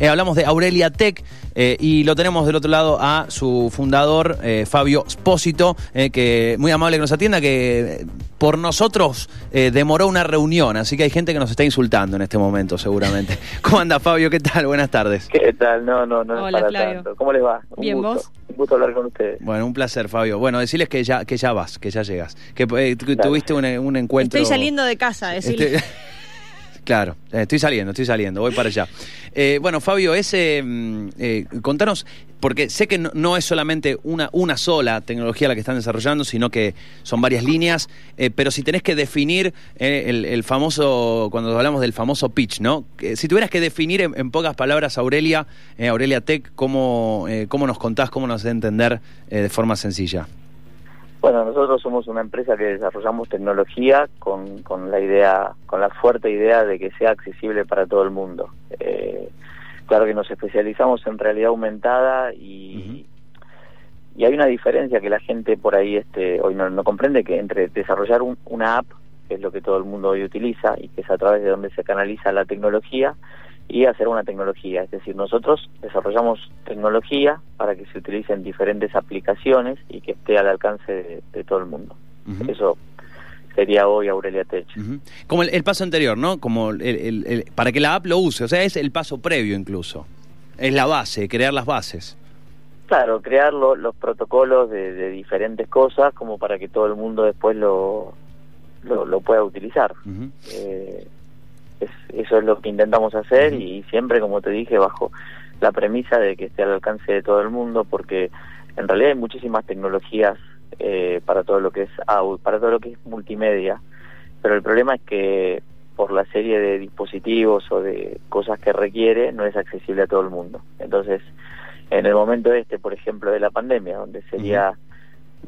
Eh, hablamos de Aurelia Tech eh, y lo tenemos del otro lado a su fundador, eh, Fabio Spósito, eh, que muy amable que nos atienda, que por nosotros eh, demoró una reunión, así que hay gente que nos está insultando en este momento seguramente. ¿Cómo anda Fabio? ¿Qué tal? Buenas tardes. ¿Qué tal? No, no, no Hola, es para Flavio. tanto. ¿Cómo les va? Un Bien, gusto. ¿vos? Un gusto hablar con ustedes. Bueno, un placer Fabio. Bueno, decirles que ya, que ya vas, que ya llegas, que eh, tuviste un, un encuentro... Estoy saliendo de casa, decirle. Este- claro, eh, estoy saliendo, estoy saliendo, voy para allá. Eh, bueno, Fabio, ese, mm, eh, contanos, porque sé que no, es solamente una, una sola tecnología la que están desarrollando, sino que son varias líneas, pero si tenés que definir el, famoso, cuando hablamos del famoso pitch, ¿no? Si tuvieras que definir en, pocas palabras, Aurelia, Aurelia Tech, ¿cómo, ¿cómo nos contás, cómo nos haces entender de forma sencilla? Bueno, nosotros somos una empresa que desarrollamos tecnología con, con la idea, con la fuerte idea de que sea accesible para todo el mundo. Eh, claro que nos especializamos en realidad aumentada y, y hay una diferencia que la gente por ahí este, hoy no, no comprende que entre desarrollar un- una app, que es lo que todo el mundo hoy utiliza y que es a través de donde se canaliza la tecnología, y hacer una tecnología. Es decir, nosotros desarrollamos tecnología para que se utilice en diferentes aplicaciones y que esté al alcance de, de todo el mundo. Eso sería hoy Aurelia Tech. Como el, el paso anterior, ¿no? Como el- el- el- para que la app lo use, o sea, es el paso previo incluso. Es la base, crear las bases. Claro, crear lo- los protocolos de, de diferentes cosas como para que todo el mundo después lo, lo, lo pueda utilizar. Ujú. Eh, es- eso es lo que intentamos hacer y siempre, como te dije, bajo la premisa de que esté al alcance de todo el mundo, porque en realidad hay muchísimas tecnologías eh, para todo lo que es au- para todo lo que es multimedia, pero el problema es que por la serie de dispositivos o de cosas que requiere no es accesible a todo el mundo. Entonces, en el momento este, por ejemplo, de la pandemia, donde sería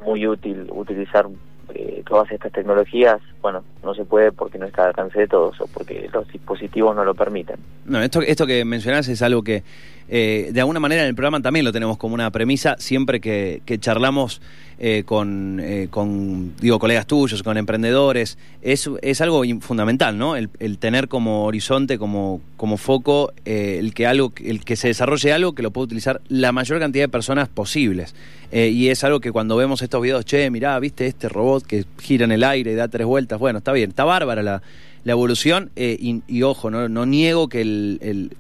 muy útil utilizar eh, todas estas tecnologías, bueno, no se puede porque no está al alcance de todos o porque los dispositivos no lo permiten. No, esto, esto que mencionás es algo que eh, de alguna manera en el programa también lo tenemos como una premisa siempre que, charlamos eh, con, eh, con, digo, colegas tuyos, con emprendedores. Es, es algo fundamental, ¿no? El, tener como horizonte, como, como foco, el, que algo, el que se desarrolle algo que lo pueda utilizar la mayor cantidad de personas posibles. Y es algo que cuando vemos estos videos, che, mirá, viste este robot que gira en el aire y da tres vueltas, bueno, está bien, está bárbara la, la evolución eh, y, y ojo, no, no niego que el, el-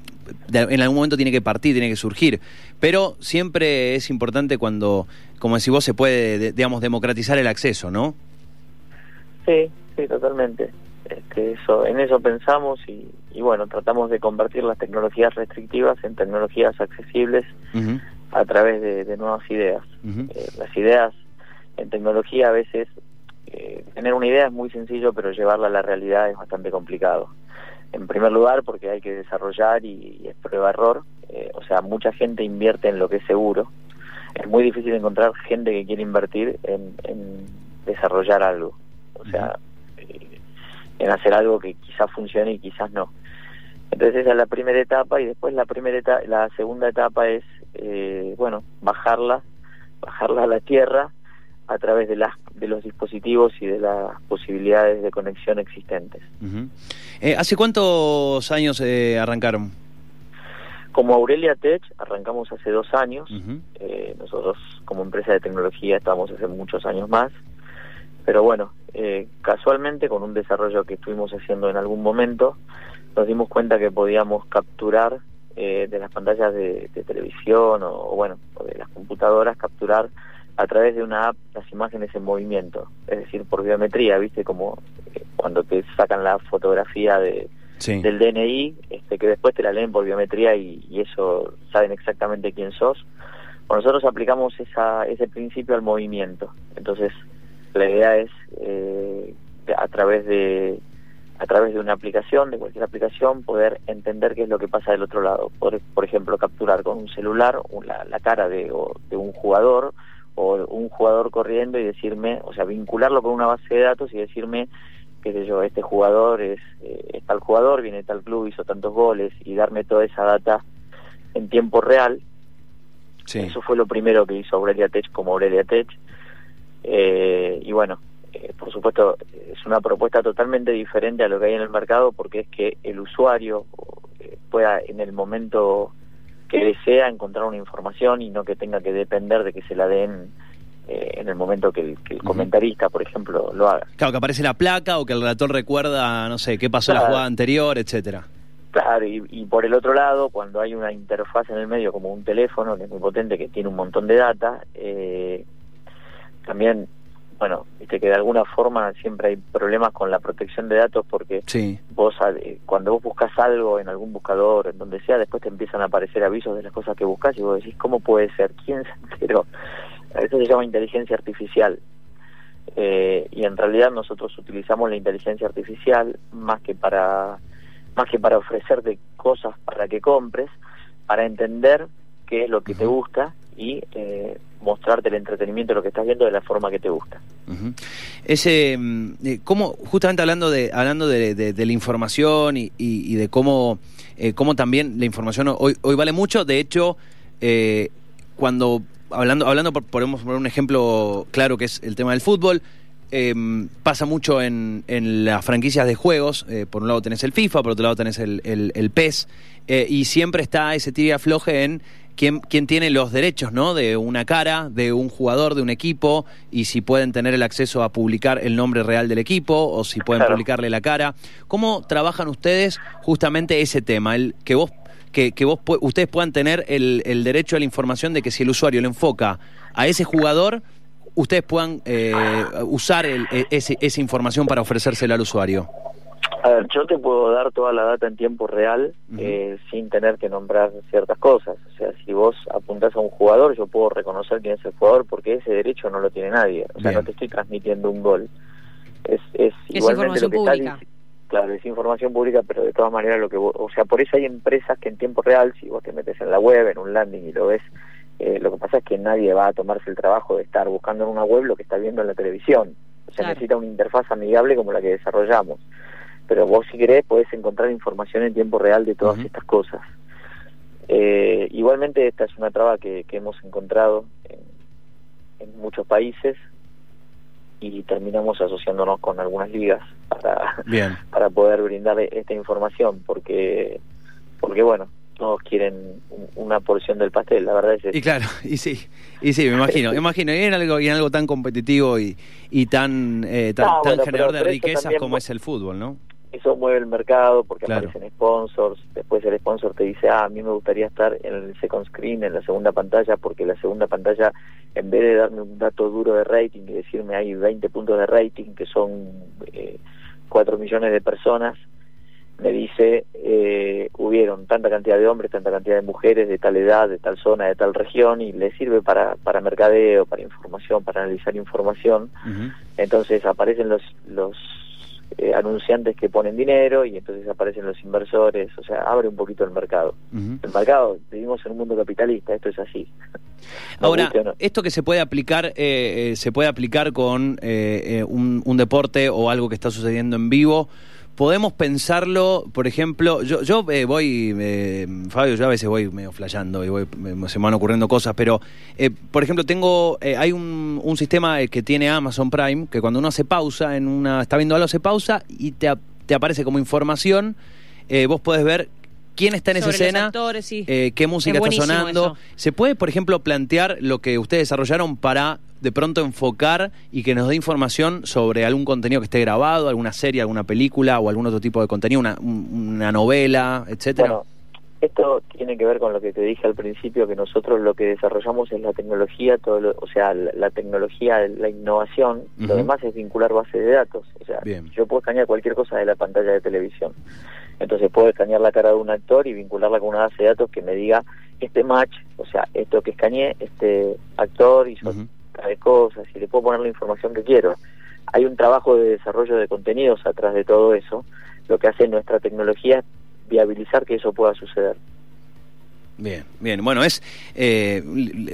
de- en algún momento tiene que partir, tiene que surgir, pero siempre es importante cuando, como decís vos, se puede, de- digamos, democratizar el acceso, ¿no? Sí, sí, totalmente. Este, eso, en eso pensamos y, y bueno, tratamos de convertir las tecnologías restrictivas en tecnologías accesibles a través de, de nuevas ideas. Eh, las ideas en tecnología a veces, eh, tener una idea es muy sencillo, pero llevarla a la realidad es bastante complicado. En primer lugar, porque hay que desarrollar y, y es prueba-error. Eh, o sea, mucha gente invierte en lo que es seguro. Es muy difícil encontrar gente que quiere invertir en, en desarrollar algo. O sea, eh, en hacer algo que quizás funcione y quizás no. Entonces esa es la primera etapa y después la primera etapa, la segunda etapa es, eh, bueno, bajarla, bajarla a la tierra a través de las de los dispositivos y de las posibilidades de conexión existentes. Eh, ¿Hace cuántos años eh, arrancaron? Como Aurelia Tech arrancamos hace dos años. Eh, nosotros como empresa de tecnología estamos hace muchos años más, pero bueno, eh, casualmente con un desarrollo que estuvimos haciendo en algún momento, nos dimos cuenta que podíamos capturar eh, de las pantallas de, de televisión o, o bueno, o de las computadoras, capturar a través de una app las imágenes en movimiento, es decir, por biometría, viste, como eh, cuando te sacan la fotografía de, Sí. del DNI, este, que después te la leen por biometría y, y eso saben exactamente quién sos. Bueno, nosotros aplicamos esa, ese principio al movimiento. Entonces, la idea es eh, a través de a través de una aplicación, de cualquier aplicación, poder entender qué es lo que pasa del otro lado. Por, por ejemplo, capturar con un celular la, la cara de, o- de un jugador o un jugador corriendo y decirme, o sea, vincularlo con una base de datos y decirme qué sé yo, este jugador es, eh, es tal jugador, viene de tal club, hizo tantos goles y darme toda esa data en tiempo real. sí. Eso fue lo primero que hizo Aurelia Tech como Aurelia Tech. Eh, y bueno, eh, por supuesto, es una propuesta totalmente diferente a lo que hay en el mercado porque es que el usuario eh, pueda en el momento que desea encontrar una información y no que tenga que depender de que se la den eh, en el momento que el, comentarista, por ejemplo, lo haga. Claro, que aparece la placa o que el relator recuerda, no sé, qué pasó en la jugada anterior, etcétera. Claro, y, por el otro lado, cuando hay una interfaz en el medio como un teléfono, que es muy potente, que tiene un montón de data, eh, también bueno, viste que de alguna forma siempre hay problemas con la protección de datos porque vos cuando vos buscas algo en algún buscador, en donde sea, después te empiezan a aparecer avisos de las cosas que buscas y vos decís, ¿cómo puede ser? ¿Quién se enteró? Eso se llama inteligencia artificial. Eh, y en realidad nosotros utilizamos la inteligencia artificial más que para más que para ofrecerte cosas para que compres, para entender qué es lo que te gusta y eh, mostrarte el entretenimiento de lo que estás viendo de la forma que te gusta. Ese, mm, eh, cómo, justamente hablando de hablando de, la información y, de cómo, eh, cómo también la información hoy, hoy vale mucho, de hecho, eh, cuando hablando hablando por, podemos poner un ejemplo claro que es el tema del fútbol. Em, pasa mucho en, en, las franquicias de juegos. por un lado tenés el FIFA, por otro lado tenés el, el, el PES. y siempre está ese tira afloje en quién, tiene los derechos ¿no? de una cara, de un jugador, de un equipo, y si pueden tener el acceso a publicar el nombre real del equipo o si pueden publicarle la cara. ¿Cómo trabajan ustedes justamente ese tema? El que vos que, vos ustedes puedan tener el, el, derecho a la información de que si el usuario le enfoca a ese jugador, ustedes puedan eh, usar el, e, ese, esa información para ofrecérsela al usuario. A ver, yo te puedo dar toda la data en tiempo real eh, sin tener que nombrar ciertas cosas. O sea, si vos apuntás a un jugador, yo puedo reconocer quién es el jugador porque ese derecho no lo tiene nadie. O sea, no te estoy transmitiendo un gol. Es, es, igualmente lo que pública. claro, es información pública, pero de todas maneras lo que vos, o sea, por eso hay empresas que en tiempo real, si vos te metes en la web, en un landing y lo ves, eh, lo que pasa es que nadie va a tomarse el trabajo de estar buscando en una web lo que está viendo en la televisión. O sea, necesita una interfaz amigable como la que desarrollamos pero vos si querés podés encontrar información en tiempo real de todas estas cosas. Eh, igualmente esta es una traba que, hemos encontrado en, muchos países y terminamos asociándonos con algunas ligas para, para poder brindar esta información porque porque bueno todos quieren una porción del pastel, la verdad es Y claro, y sí, y sí, me imagino, me imagino, y en algo, y en algo tan competitivo y, y tan, eh, tan, generador de riquezas como es el fútbol, ¿no? Eso mueve el mercado porque aparecen sponsors, después el sponsor te dice, ah, a mí me gustaría estar en el second screen, en la segunda pantalla, porque la segunda pantalla, en vez de darme un dato duro de rating y decirme hay 20 puntos de rating, que son eh, 4 millones de personas, me dice, eh, hubieron tanta cantidad de hombres, tanta cantidad de mujeres de tal edad, de tal zona, de tal región, y le sirve para, para mercadeo, para información, para analizar información. Entonces aparecen los, los eh, anunciantes que ponen dinero y entonces aparecen los inversores, o sea, abre un poquito el mercado. El mercado, vivimos en un mundo capitalista, esto es así. Ahora, esto que se puede aplicar, eh, eh, se puede aplicar con un, un deporte o algo que está sucediendo en vivo podemos pensarlo, por ejemplo, yo, yo eh, voy, eh, Fabio, yo a veces voy medio flayando y voy, se me van ocurriendo cosas, pero, eh, por ejemplo, tengo, hay un, un, sistema que tiene Amazon Prime, que cuando uno hace pausa, en una está viendo algo, hace pausa y te, te aparece como información, vos podés ver quién está en esa escena, qué música está sonando. ¿Se puede, por ejemplo, plantear lo que ustedes desarrollaron para de pronto enfocar y que nos dé información sobre algún contenido que esté grabado, alguna serie, alguna película o algún otro tipo de contenido, una, una novela, etcétera? Bueno, esto tiene que ver con lo que te dije al principio, que nosotros lo que desarrollamos es la tecnología, todo o sea, la, tecnología, la innovación, lo demás es vincular bases de datos. O sea, yo puedo escanear cualquier cosa de la pantalla de televisión. Entonces puedo escanear la cara de un actor y vincularla con una base de datos que me diga este match, o sea, esto que escaneé, este actor hizo de cosas y le puedo poner la información que quiero. Hay un trabajo de desarrollo de contenidos atrás de todo eso. Lo que hace nuestra tecnología es viabilizar que eso pueda suceder. Bien, bien. Bueno, es eh,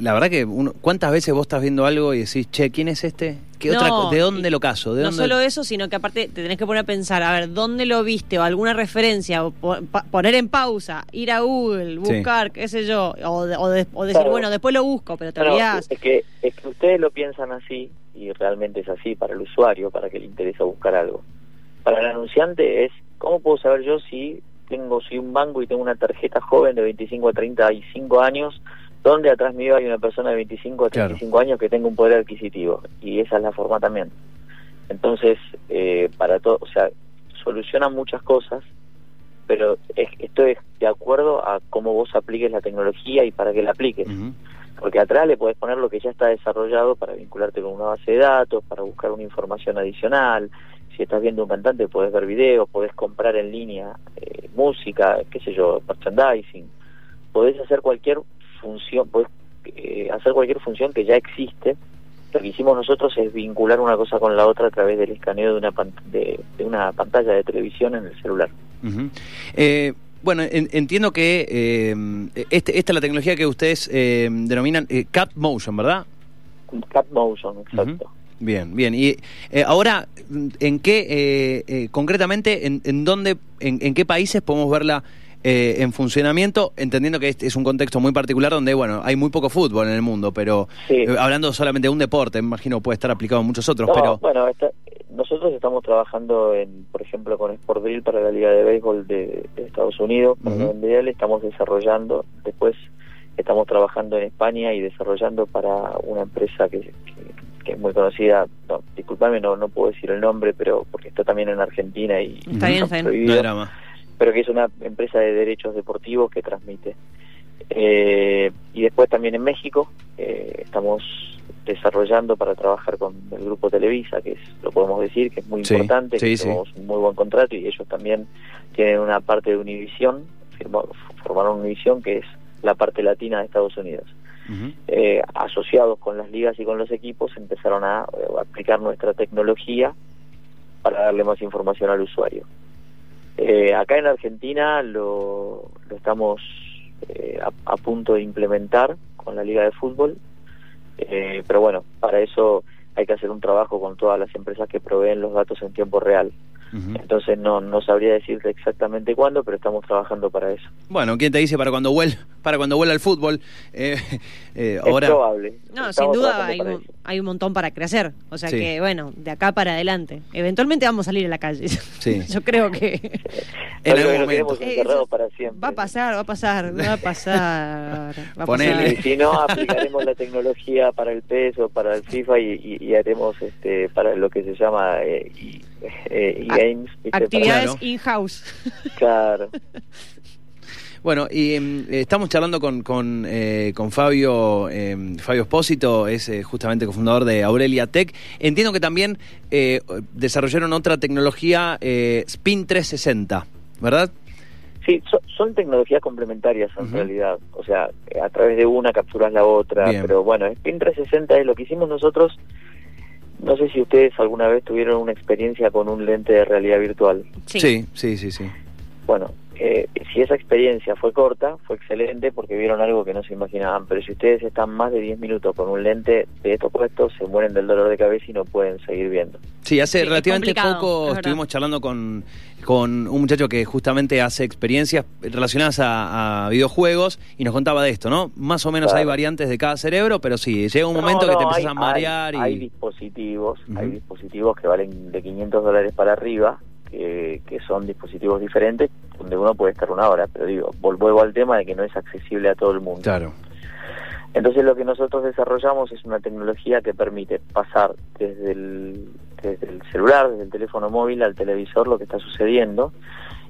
la verdad que cuántas veces vos estás viendo algo y decís, che, ¿quién es este? ¿Qué otra, ¿De dónde lo caso? ¿De no solo eso, sino que aparte te tenés que poner a pensar, a ver, ¿dónde lo viste? O alguna referencia, o poner en pausa, ir a Google, buscar, qué sé yo, o, decir, bueno, después lo busco, pero te Es que, es que ustedes lo piensan así, y realmente es así para el usuario, para que le interesa buscar algo. Para el anunciante es, ¿cómo puedo saber yo si tengo, soy un banco y tengo una tarjeta joven de 25 a 35 años, donde atrás mío hay una persona de 25 a 35 años que tenga un poder adquisitivo. Y esa es la forma también. Entonces, eh, para todo, o sea, soluciona muchas cosas, pero esto es de acuerdo a cómo vos apliques la tecnología y para qué la apliques. Porque atrás le podés poner lo que ya está desarrollado para vincularte con una base de datos, para buscar una información adicional. Si estás viendo un cantante, podés ver videos, podés comprar en línea eh, música, qué sé yo, merchandising. Podés hacer cualquier función, podés eh, hacer cualquier función que ya existe lo que hicimos nosotros es vincular una cosa con la otra a través del escaneo de una, de, una pantalla de televisión en el celular. eh, bueno, entiendo que eh, este, esta es la tecnología que ustedes eh, denominan eh, Cat Motion, ¿verdad? Cat Motion, exacto. Bien, bien. Y eh, ahora, ¿en qué, concretamente, en, en dónde, en, en, qué países podemos verla eh, en funcionamiento, entendiendo que este es un contexto muy particular donde, bueno, hay muy poco fútbol en el mundo, pero eh, hablando solamente de un deporte, me imagino puede estar aplicado en muchos otros, pero... Bueno, nosotros estamos trabajando, en, por ejemplo, con Sport Drill para la Liga de Béisbol de, Estados Unidos, uh estamos desarrollando, después estamos trabajando en España y desarrollando para una empresa que, es muy conocida, no, disculpame, no, no puedo decir el nombre, pero porque está también en Argentina y... Está bien, está bien. No pero que es una empresa de derechos deportivos que transmite. Eh, y después también en México eh, estamos desarrollando para trabajar con el grupo Televisa, que es, lo podemos decir, que es muy importante, que tenemos un muy buen contrato y ellos también tienen una parte de Univisión, formaron Univisión que es la parte latina de Estados Unidos. Eh, asociados con las ligas y con los equipos empezaron a aplicar nuestra tecnología para darle más información al usuario. Eh, acá en Argentina lo, estamos eh, a, punto de implementar con la Liga de Fútbol, eh, pero bueno, para eso hay que hacer un trabajo con todas las empresas que proveen los datos en tiempo real. Entonces no, no sabría decirte exactamente cuándo, pero estamos trabajando para eso. Bueno, ¿quién te dice para cuando vuelva, para cuando vuelva el fútbol? Eh, eh, ahora... Es probable. No, sin duda hay un, hay un, montón para crecer. O sea que, bueno, de acá para adelante. Eventualmente vamos a salir a la calle. Sí. Yo creo que... en algún momento. para siempre. Va a pasar, va a pasar, va a pasar. Va a pasar. Y si no, aplicaremos la tecnología para el peso, para el FIFA y, y, haremos este para lo que se llama... Eh, eh, games Actividades in-house. Claro. Bueno, y em, estamos charlando con, con, eh, con Fabio, em, Fabio Espósito, es eh, justamente cofundador de Aurelia Tech. Entiendo que también desarrollaron otra tecnología, Spin 360, ¿verdad? Sí, son tecnologías complementarias en realidad. O sea, a través de una capturas la otra. Pero bueno, Spin 360 es lo que hicimos nosotros no sé si ustedes alguna vez tuvieron una experiencia con un lente de realidad virtual. Sí, sí, sí, sí. Bueno, eh, esa experiencia fue corta, fue excelente porque vieron algo que no se imaginaban, pero si ustedes están más de 10 minutos con un lente de estos puestos, se mueren del dolor de cabeza y no pueden seguir viendo. Sí, hace relativamente poco estuvimos charlando con, con un muchacho que justamente hace experiencias relacionadas a, videojuegos y nos contaba de esto, ¿no? Más o menos hay variantes de cada cerebro, pero sí, llega un momento que te empiezas a marear. Hay, y... hay dispositivos, hay dispositivos que valen de 500 dólares para arriba que, son dispositivos diferentes donde uno puede estar una hora, pero digo, vuelvo al tema de que no es accesible a todo el mundo. Claro. Entonces lo que nosotros desarrollamos es una tecnología que permite pasar desde el, desde el celular, desde el teléfono móvil al televisor lo que está sucediendo,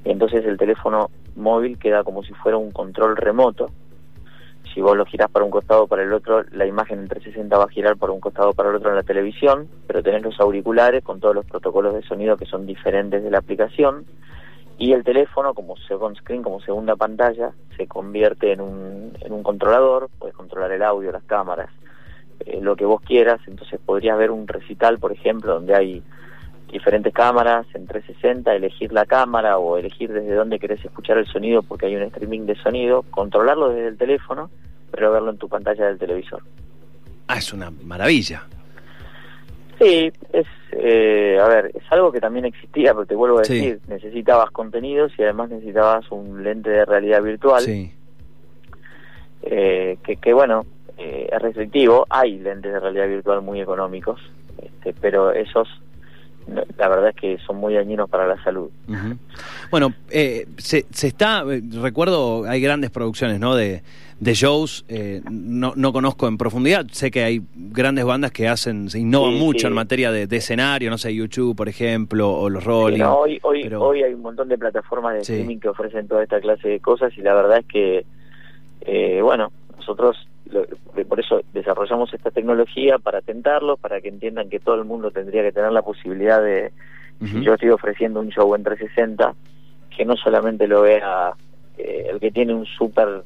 y entonces el teléfono móvil queda como si fuera un control remoto, si vos lo girás para un costado o para el otro, la imagen en 360 va a girar para un costado o para el otro en la televisión, pero tenés los auriculares con todos los protocolos de sonido que son diferentes de la aplicación, y el teléfono como second screen, como segunda pantalla, se convierte en un, en un controlador, puedes controlar el audio, las cámaras, eh, lo que vos quieras, entonces podrías ver un recital, por ejemplo, donde hay diferentes cámaras en 360, elegir la cámara o elegir desde dónde querés escuchar el sonido porque hay un streaming de sonido, controlarlo desde el teléfono, pero verlo en tu pantalla del televisor. Ah, es una maravilla. Sí, es, eh, a ver, es algo que también existía, pero te vuelvo a decir, necesitabas contenidos y además necesitabas un lente de realidad virtual. Sí. Eh, que, que bueno, eh, es restrictivo, hay lentes de realidad virtual muy económicos, este, pero esos la verdad es que son muy dañinos para la salud. Bueno, eh, se, se, está, eh, recuerdo, hay grandes producciones, ¿no? De, de shows, eh, no, no conozco en profundidad, sé que hay grandes bandas que hacen, se innovan mucho en materia de, escenario, no sé, YouTube, por ejemplo, o los Rolling. hoy, hoy, hoy hay un montón de plataformas de streaming que ofrecen toda esta clase de cosas y la verdad es que, eh, bueno, nosotros por eso desarrollamos esta tecnología para tentarlo, para que entiendan que todo el mundo tendría que tener la posibilidad de, si yo estoy ofreciendo un show en 360, que no solamente lo vea eh, el que tiene un super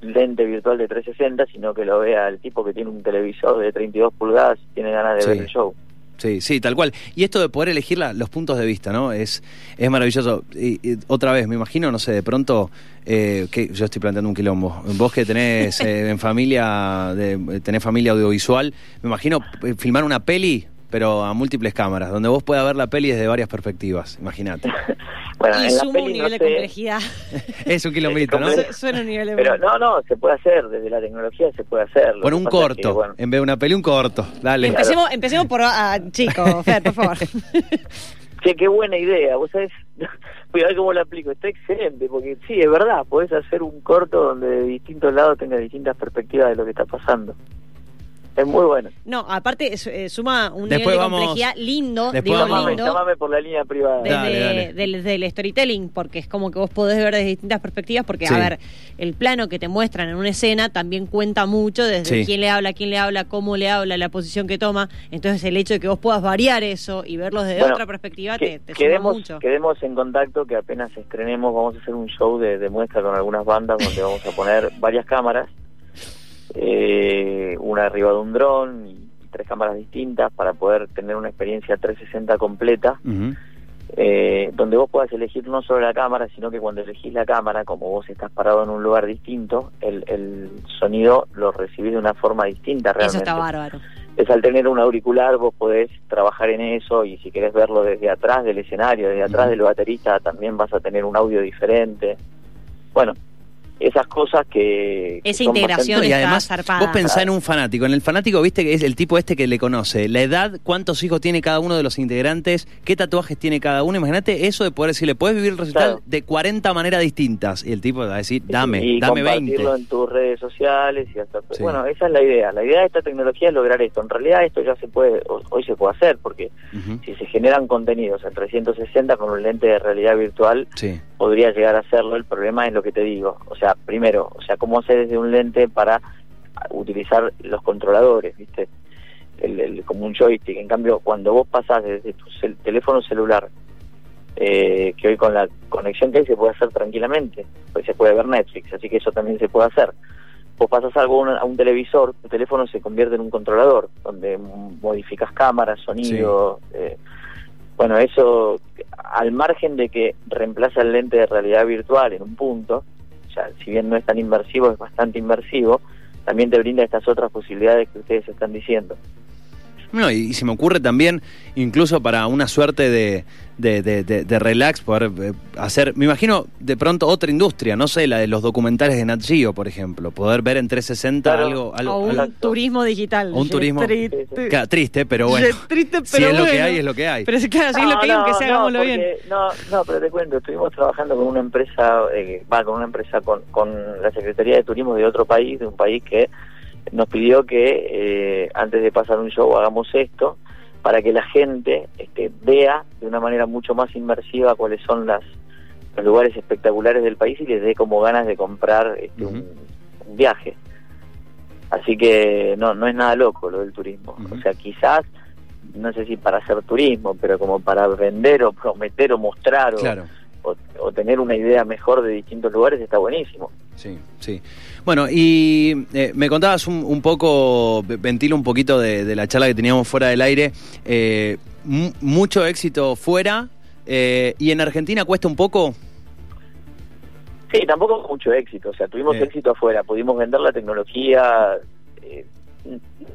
lente virtual de 360, sino que lo vea el tipo que tiene un televisor de 32 pulgadas y tiene ganas de ver el show. Sí, sí, tal cual. Y esto de poder elegir los puntos de vista, ¿no? Es, es maravilloso. Y, otra vez, me imagino, no sé, de pronto, eh, que yo estoy planteando un quilombo. Vos que tenés eh, en familia, de, tenés familia audiovisual, me imagino eh, filmar una peli pero a múltiples cámaras, donde vos puedas ver la peli desde varias perspectivas, imagínate. bueno, y suma un nivel de complejidad. es un kilómetro, ¿no? Suena un nivel de Pero no, no, se puede hacer, desde la tecnología se puede hacer. Con un corto, en vez de una peli, un corto, dale. Empecemos, empecemos por, ah, chico, Fer, por favor. Che, qué buena idea, vos sabés, voy a ver cómo lo aplico, está excelente, porque sí, es verdad, podés hacer un corto donde de distintos lados tenga distintas perspectivas de lo que está pasando. Es muy bueno. No, aparte eh, suma un nivel de complejidad lindo, digo llamame, por la línea privada. Del, storytelling, porque es como que vos podés ver desde distintas perspectivas, porque a ver, el plano que te muestran en una escena también cuenta mucho desde quién le habla, quién le habla, cómo le habla, la posición que toma. Entonces el hecho de que vos puedas variar eso y verlo desde otra perspectiva te, te quedemos, suma mucho. Quedemos en contacto que apenas estrenemos vamos a hacer un show de, de muestra con algunas bandas donde vamos a poner varias cámaras eh, una arriba de un dron y tres cámaras distintas para poder tener una experiencia 360 completa, eh, donde vos puedas elegir no solo la cámara, sino que cuando elegís la cámara, como vos estás parado en un lugar distinto, el, el sonido lo recibís de una forma distinta realmente. Eso está bárbaro. Es al tener un auricular vos podés trabajar en eso y si querés verlo desde atrás del escenario, desde atrás del baterista, también vas a tener un audio diferente. Bueno, esas cosas que... Esa integración y además vos pensás en un fanático, en el fanático viste que es el tipo este que le conoce, la edad, cuántos hijos tiene cada uno de los integrantes, qué tatuajes tiene cada uno, imagínate eso de poder decirle, puedes vivir el recital de 40 maneras distintas y el tipo va a decir, dame, y dame compartirlo en tus redes sociales y hasta... Bueno, esa es la idea, la idea de esta tecnología es lograr esto, en realidad esto ya se puede, hoy se puede hacer, porque si se generan contenidos en 360 con un lente de realidad virtual, podría llegar a hacerlo, el problema es lo que te digo, o sea, primero, o sea, cómo hacer desde un lente para utilizar los controladores, ¿viste? El, como un joystick. En cambio, cuando vos pasás desde tu teléfono celular, eh, que hoy con la conexión que hay se puede hacer tranquilamente, pues se puede ver Netflix, así que eso también se puede hacer. Vos pasas algo a un, televisor, tu teléfono se convierte en un controlador, donde modificas cámaras, sonido. Eh, bueno, eso al margen de que reemplaza el lente de realidad virtual en un punto, si bien no es tan inmersivo, es bastante inmersivo, también te brinda estas otras posibilidades que ustedes están diciendo. No, y, se me ocurre también, incluso para una suerte de, de, relax, poder eh, hacer, me imagino de pronto otra industria, no sé, la de los documentales de Nat Geo, por ejemplo, poder ver en 360 algo, algo, O un turismo digital. un turismo triste, pero bueno. triste, pero si es lo que hay, es lo que hay. Pero claro, si es lo que hay, que sea, hagámoslo bien. No, no, pero te cuento, estuvimos trabajando con una empresa, eh, va, con una empresa, con, con la Secretaría de Turismo de otro país, de un país que nos pidió que eh, antes de pasar un show hagamos esto para que la gente este, vea de una manera mucho más inmersiva cuáles son las, los lugares espectaculares del país y les dé como ganas de comprar este, un, viaje. Así que no, no es nada loco lo del turismo. O sea, quizás, no sé si para hacer turismo, pero como para vender o prometer o mostrar o, o tener una idea mejor de distintos lugares está buenísimo. Sí, sí. Bueno, y eh, me contabas un, poco, ventilo un poquito de, la charla que teníamos fuera del aire, eh, mucho éxito fuera, eh, ¿y en Argentina cuesta un poco? Sí, tampoco mucho éxito, o sea, tuvimos éxito afuera, pudimos vender la tecnología,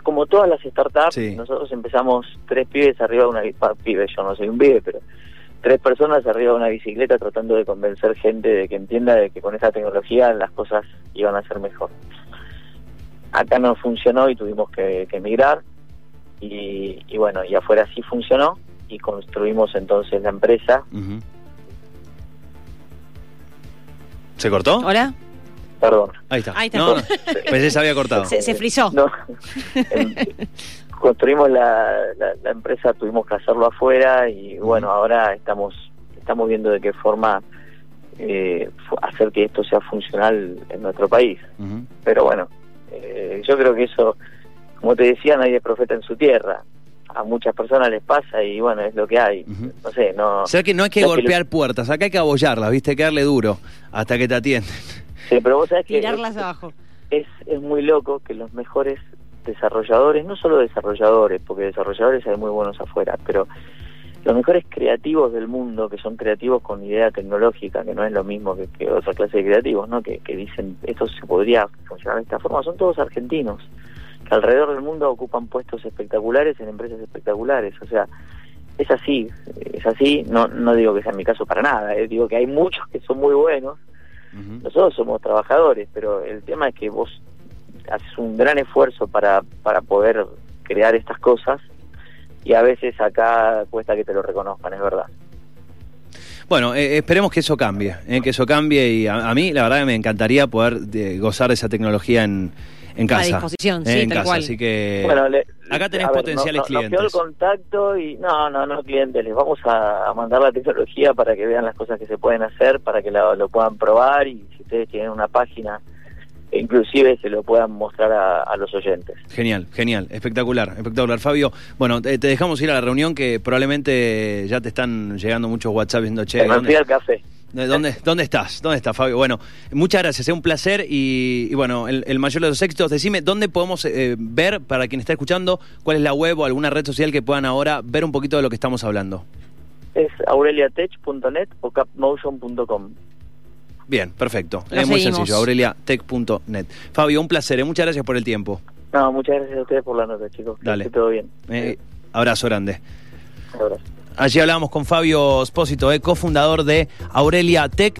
como todas las startups, nosotros empezamos tres pibes arriba de una... Pibes, yo no soy un pibe, pero tres personas arriba de una bicicleta tratando de convencer gente de que entienda de que con esa tecnología las cosas iban a ser mejor. Acá no funcionó y tuvimos que, emigrar y, bueno, y afuera sí funcionó y construimos entonces la empresa. ¿Se cortó? Hola. Perdón. Ahí está. Ahí está. No, Pensé se había cortado. Se, se frizó. No. construimos la, la, empresa, tuvimos que hacerlo afuera y bueno, ahora estamos estamos viendo de qué forma eh, hacer que esto sea funcional en nuestro país. Pero bueno, eh, yo creo que eso, como te decía, nadie es profeta en su tierra. A muchas personas les pasa y bueno, es lo que hay. No sé, no... O sea que no hay que golpear puertas, acá hay que abollarlas, ¿viste? Que darle duro hasta que te atienden. Sí, pero vos sabés que... Tirarlas abajo. Es, es muy loco que los mejores desarrolladores, no solo desarrolladores, porque desarrolladores hay muy buenos afuera, pero los mejores creativos del mundo, que son creativos con idea tecnológica, que no es lo mismo que, otra clase de creativos, ¿no? Que, dicen esto se podría funcionar de esta forma, son todos argentinos, que alrededor del mundo ocupan puestos espectaculares en empresas espectaculares, o sea, es así, es así, no, no digo que sea mi caso para nada, eh, digo que hay muchos que son muy buenos, nosotros somos trabajadores, pero el tema es que vos haces un gran esfuerzo para, para poder crear estas cosas y a veces acá cuesta que te lo reconozcan, es verdad. Bueno, eh, esperemos que eso cambie, eh, que eso cambie y a, mí la verdad que me encantaría poder gozar de esa tecnología en, en casa. A disposición, sí, en casa, así que acá tenés potenciales clientes. el contacto y no, no, no clientes, les vamos a, mandar la tecnología para que vean las cosas que se pueden hacer, para que lo puedan probar y si ustedes tienen una página inclusive se lo puedan mostrar a, los oyentes. Genial, genial, espectacular, espectacular. Fabio, bueno, te, dejamos ir a la reunión que probablemente ya te están llegando muchos WhatsApp diciendo, che, ¿dónde, al café. ¿Dónde, ¿Dónde estás? ¿Dónde estás, Fabio? Bueno, muchas gracias, es un placer y, bueno, el, mayor de los éxitos. Decime, ¿dónde podemos eh, ver, para quien está escuchando, cuál es la web o alguna red social que puedan ahora ver un poquito de lo que estamos hablando? Es aureliatech.net o capmotion.com. Bien, perfecto. es muy sencillo. aureliatech.net. Fabio, un placer. ¿eh? Muchas gracias por el tiempo. No, muchas gracias a ustedes por la nota, chicos. Dale. Que todo bien. Eh, abrazo grande. Abrazo. Allí hablábamos con Fabio Espósito, eh, cofundador de Aurelia Tech.